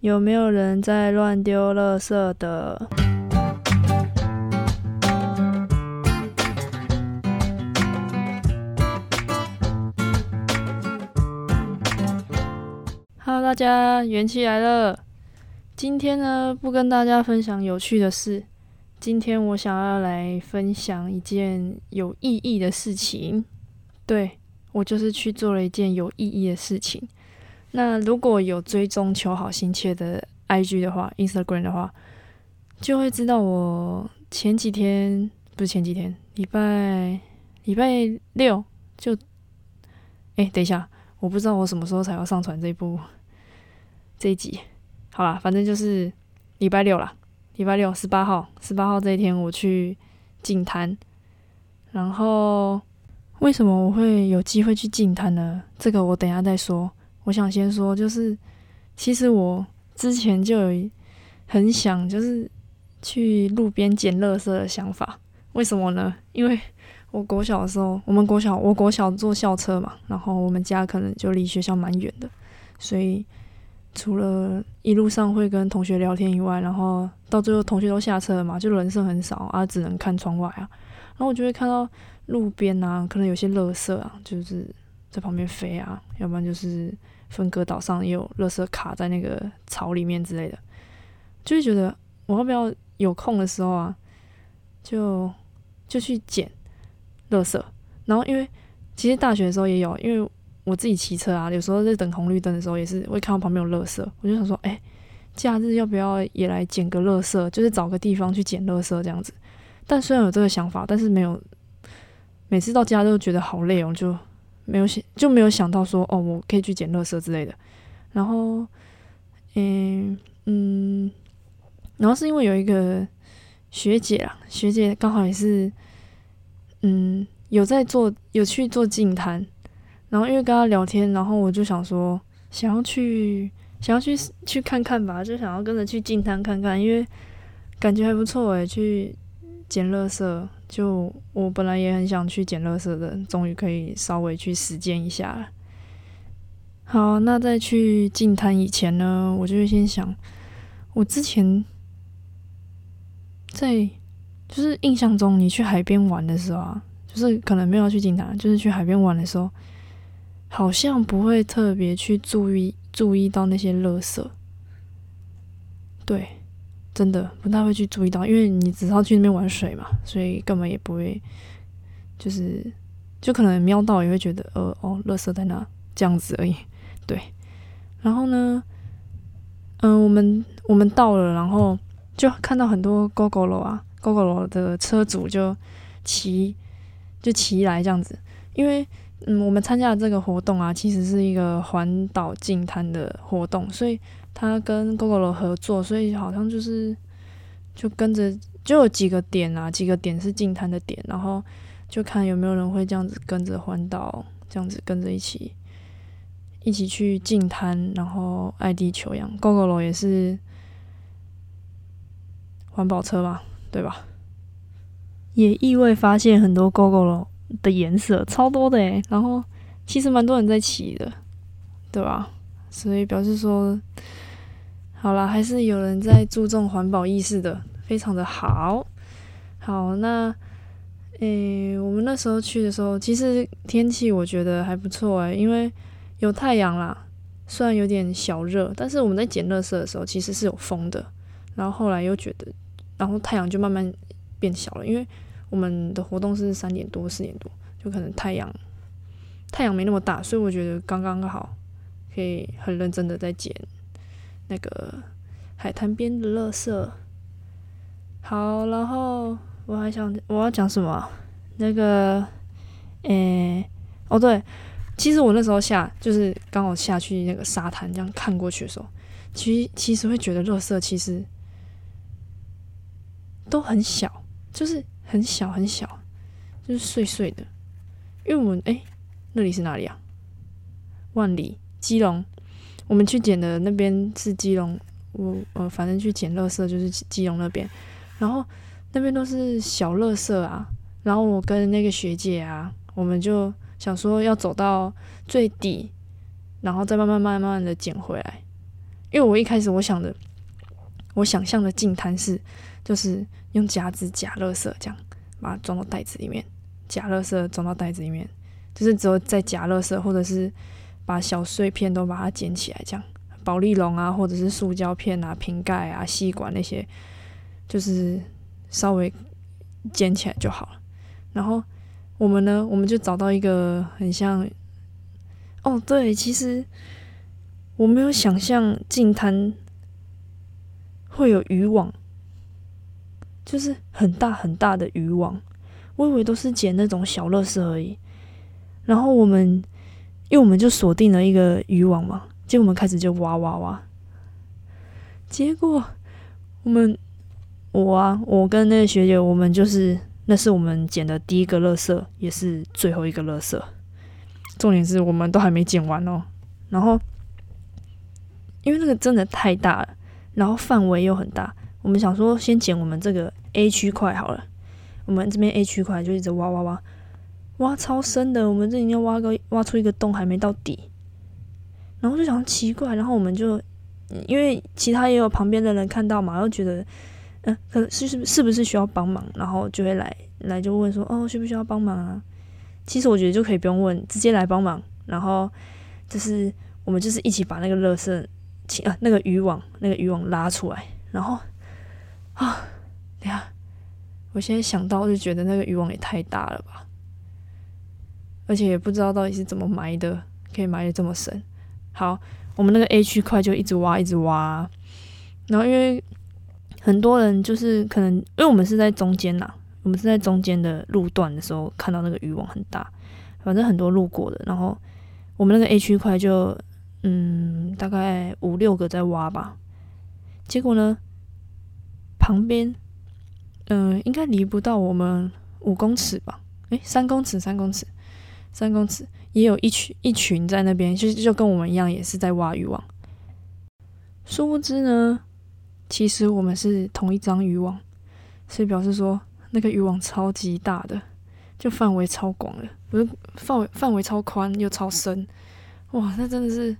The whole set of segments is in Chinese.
有没有人在乱丢垃圾的大家元气来了。今天呢，不跟大家分享有趣的事。今天我想要来分享一件有意义的事情。对我就是去做了一件有意义的事情。那如果有追踪求好心切的 IG 的话，Instagram 的话，就会知道我前几天不是前几天，礼拜礼拜六就，哎，等一下，我不知道我什么时候才要上传这部这一集。好啦，反正就是礼拜六啦，礼拜六十八号，十八号这一天我去净滩。然后为什么我会有机会去净滩呢？这个我等下再说。我想先说，就是其实我之前就有很想，就是去路边捡垃圾的想法。为什么呢？因为我国小的时候，我们国小，我国小坐校车嘛，然后我们家可能就离学校蛮远的，所以除了一路上会跟同学聊天以外，然后到最后同学都下车了嘛，就人剩很少啊，只能看窗外啊，然后我就会看到路边啊，可能有些垃圾啊，就是在旁边飞啊，要不然就是。分割岛上也有垃圾卡在那个草里面之类的，就会觉得我要不要有空的时候啊，就就去捡垃圾。然后因为其实大学的时候也有，因为我自己骑车啊，有时候在等红绿灯的时候也是会看到旁边有垃圾，我就想说，哎，假日要不要也来捡个垃圾？就是找个地方去捡垃圾这样子。但虽然有这个想法，但是没有每次到家都觉得好累哦，就。没有想就没有想到说哦，我可以去捡垃圾之类的。然后，嗯嗯，然后是因为有一个学姐啊，学姐刚好也是，嗯，有在做，有去做净摊。然后因为跟她聊天，然后我就想说，想要去，想要去去看看吧，就想要跟着去净摊看看，因为感觉还不错诶，去捡垃圾。就我本来也很想去捡垃圾的，终于可以稍微去实践一下了。好，那在去净滩以前呢，我就会先想，我之前在就是印象中，你去海边玩的时候啊，就是可能没有去净滩，就是去海边玩的时候，好像不会特别去注意注意到那些垃圾，对。真的不太会去注意到，因为你只要去那边玩水嘛，所以根本也不会，就是就可能瞄到也会觉得，呃哦，垃圾在那这样子而已。对，然后呢，嗯，我们我们到了，然后就看到很多 GoGo 啊，GoGo 的车主就骑就骑来这样子，因为嗯，我们参加的这个活动啊，其实是一个环岛净滩的活动，所以。他跟 GoGo 合作，所以好像就是就跟着就有几个点啊，几个点是进滩的点，然后就看有没有人会这样子跟着环岛，这样子跟着一起一起去进滩，然后爱地球一样。GoGo 也是环保车嘛，对吧？也意外发现很多 GoGo 的颜色超多的诶，然后其实蛮多人在骑的，对吧？所以表示说。好啦，还是有人在注重环保意识的，非常的好。好，那诶，我们那时候去的时候，其实天气我觉得还不错诶，因为有太阳啦，虽然有点小热，但是我们在捡垃圾的时候其实是有风的。然后后来又觉得，然后太阳就慢慢变小了，因为我们的活动是三点多四点多，就可能太阳太阳没那么大，所以我觉得刚刚好，可以很认真的在捡。那个海滩边的垃圾，好，然后我还想我要讲什么？那个，诶，哦对，其实我那时候下就是刚好下去那个沙滩，这样看过去的时候，其实其实会觉得垃圾其实都很小，就是很小很小，就是碎碎的。因为我们诶，那里是哪里啊？万里，基隆。我们去捡的那边是基隆，我呃，反正去捡垃圾就是基隆那边，然后那边都是小垃圾啊。然后我跟那个学姐啊，我们就想说要走到最底，然后再慢慢慢慢的捡回来，因为我一开始我想的，我想象的净滩是就是用夹子夹垃圾，这样把它装到袋子里面，夹垃圾装到袋子里面，就是只有在夹垃圾或者是把小碎片都把它捡起来，这样保利龙啊，或者是塑胶片啊、瓶盖啊、吸管那些，就是稍微捡起来就好了。然后我们呢，我们就找到一个很像，哦，对，其实。我没有想象进滩会有渔网，就是很大很大的渔网。我以为都是捡那种小乐事而已。然后我们，因为我们就锁定了一个渔网嘛，结果我们开始就挖挖挖。结果我们，我啊，我跟那个学姐，我们就是那是我们捡的第一个乐色，也是最后一个乐色。重点是我们都还没捡完哦，然后。因为那个真的太大了，然后范围又很大，我们想说先捡我们这个 A 区块好了。我们这边 A 区块就一直挖挖挖，挖超深的，我们这里要挖个挖出一个洞还没到底。然后就想奇怪，然后我们就因为其他也有旁边的人看到嘛，又觉得嗯，可是是是不是需要帮忙，然后就会来来就问说哦，需不需要帮忙啊？其实我觉得就可以不用问，直接来帮忙。然后就是我们就是一起把那个乐色。啊，那个渔网，那个渔网拉出来，然后啊，等下，我现在想到就觉得那个渔网也太大了吧，而且也不知道到底是怎么埋的，可以埋的这么深。好，我们那个 A 区块就一直挖，一直挖，然后因为很多人就是可能，因为我们是在中间呐，我们是在中间的路段的时候看到那个渔网很大，反正很多路过的，然后我们那个 A 区块就。嗯，大概五六个在挖吧，结果呢，旁边，嗯，应该离不到我们五公尺吧？诶，三公尺，三公尺，三公尺，也有一群一群在那边，就就跟我们一样，也是在挖渔网。殊不知呢，其实我们是同一张渔网，所以表示说那个渔网超级大的，就范围超广的，不是范围范围超宽又超深，哇，那真的是。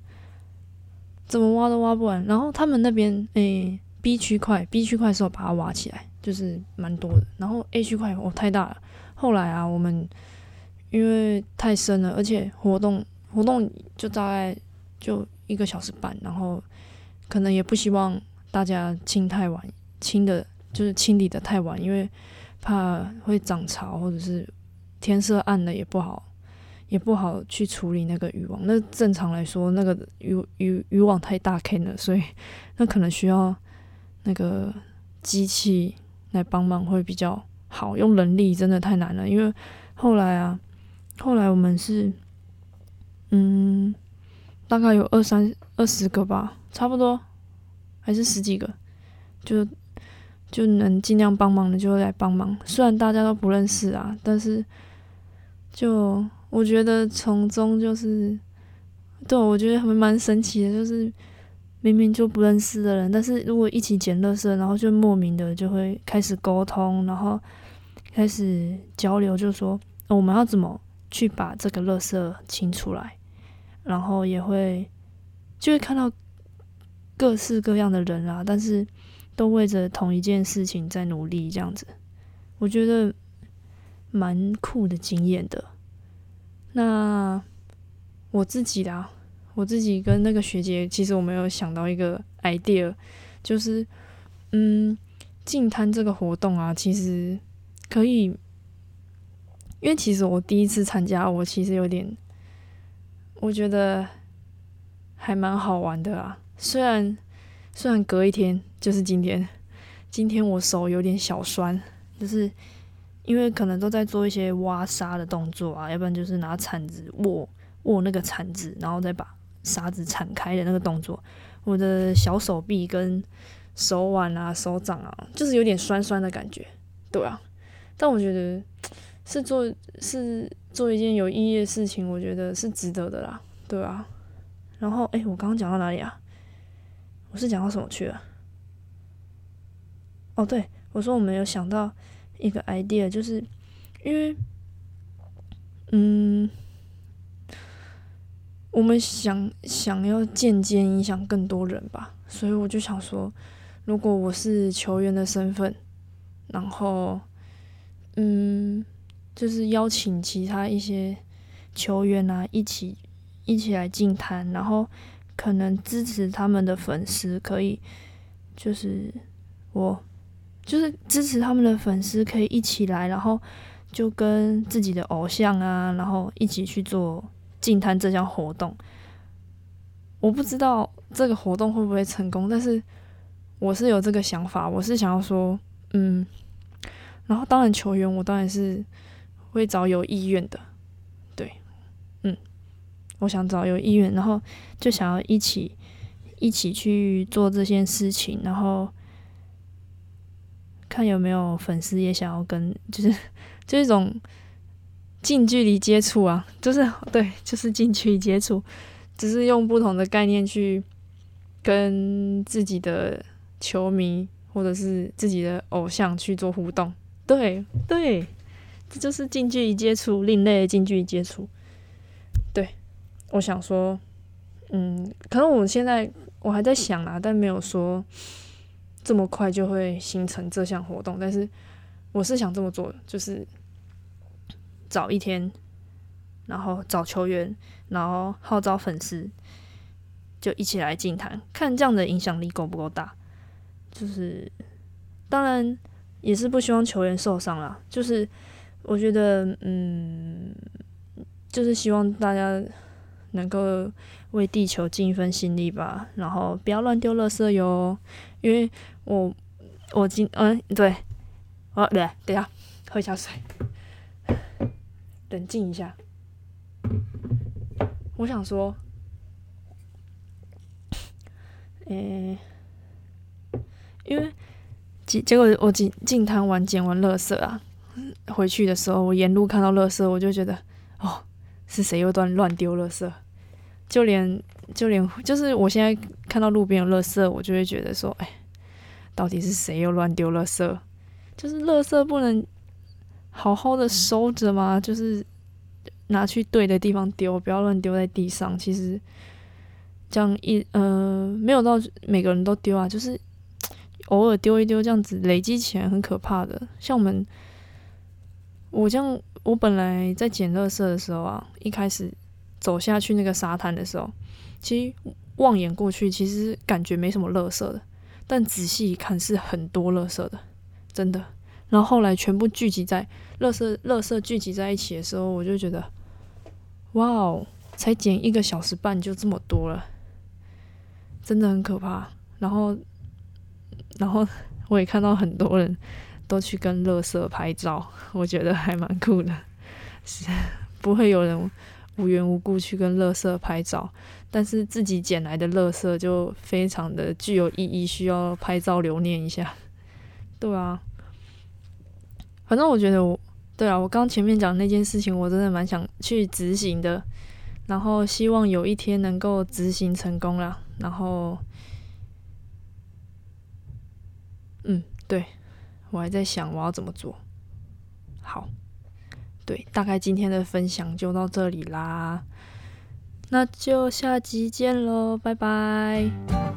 怎么挖都挖不完，然后他们那边诶 B 区块 B 区块的时候把它挖起来，就是蛮多的。然后 A 区块哦太大了，后来啊我们因为太深了，而且活动活动就大概就一个小时半，然后可能也不希望大家清太晚，清的就是清理的太晚，因为怕会涨潮或者是天色暗了也不好。也不好去处理那个渔网。那正常来说，那个渔渔渔网太大坑了，所以那可能需要那个机器来帮忙会比较好。用人力真的太难了，因为后来啊，后来我们是嗯，大概有二三二十个吧，差不多还是十几个，就就能尽量帮忙的就会来帮忙。虽然大家都不认识啊，但是就。我觉得从中就是，对我觉得还蛮神奇的，就是明明就不认识的人，但是如果一起捡垃圾，然后就莫名的就会开始沟通，然后开始交流，就说我们要怎么去把这个垃圾清出来，然后也会就会看到各式各样的人啊，但是都为着同一件事情在努力，这样子，我觉得蛮酷的经验的。那我自己的，我自己跟那个学姐，其实我们有想到一个 idea，就是，嗯，进摊这个活动啊，其实可以，因为其实我第一次参加，我其实有点，我觉得还蛮好玩的啊。虽然虽然隔一天就是今天，今天我手有点小酸，就是。因为可能都在做一些挖沙的动作啊，要不然就是拿铲子握握那个铲子，然后再把沙子铲开的那个动作。我的小手臂跟手腕啊、手掌啊，就是有点酸酸的感觉，对啊。但我觉得是做是做一件有意义的事情，我觉得是值得的啦，对啊。然后，哎，我刚刚讲到哪里啊？我是讲到什么去了？哦，对，我说我没有想到。一个 idea 就是，因为，嗯，我们想想要间接影响更多人吧，所以我就想说，如果我是球员的身份，然后，嗯，就是邀请其他一些球员啊，一起一起来进摊，然后可能支持他们的粉丝，可以就是我就是支持他们的粉丝，可以一起来，然后就跟自己的偶像啊，然后一起去做进摊这项活动。我不知道这个活动会不会成功，但是我是有这个想法，我是想要说，嗯，然后当然球员我当然是会找有意愿的，对，嗯，我想找有意愿，然后就想要一起一起去做这件事情，然后看有没有粉丝也想要跟，就是就一种近距离接触啊，就是对，就是近距离接触。只是用不同的概念去跟自己的球迷或者是自己的偶像去做互动，对对，这就是近距离接触，另类的近距离接触。对，我想说，嗯，可能我现在我还在想啊，但没有说这么快就会形成这项活动，但是我是想这么做，就是早一天。然后找球员，然后号召粉丝，就一起来进坛，看这样的影响力够不够大。就是，当然也是不希望球员受伤啦。就是我觉得，嗯，就是希望大家能够为地球尽一份心力吧。然后不要乱丢垃圾哟，因为我我今嗯对，哦对，等下喝一下水，冷静一下。我想说，诶，因为结结果我进进滩完捡完垃圾啊，回去的时候我沿路看到垃圾，我就觉得哦，是谁又乱乱丢垃圾？就连就连就是我现在看到路边有垃圾，我就会觉得说，哎，到底是谁又乱丢垃圾？就是垃圾不能好好的收着吗？就是。拿去对的地方丢，不要乱丢在地上。其实这样一呃，没有到每个人都丢啊，就是偶尔丢一丢，这样子累积起来很可怕的。像我们，我这样，我本来在捡垃圾的时候啊，一开始走下去那个沙滩的时候，其实望眼过去，其实感觉没什么垃圾的，但仔细一看是很多垃圾的，真的。然后后来全部聚集在垃圾垃圾聚集在一起的时候，我就觉得。哇哦！才捡一个小时半就这么多了，真的很可怕。然后，然后我也看到很多人都去跟乐色拍照，我觉得还蛮酷的。不会有人无缘无故去跟乐色拍照，但是自己捡来的乐色就非常的具有意义，需要拍照留念一下。对啊，反正我觉得我。对啊，我刚前面讲那件事情，我真的蛮想去执行的，然后希望有一天能够执行成功啦。然后，嗯，对我还在想我要怎么做。好，对，大概今天的分享就到这里啦，那就下集见喽，拜拜。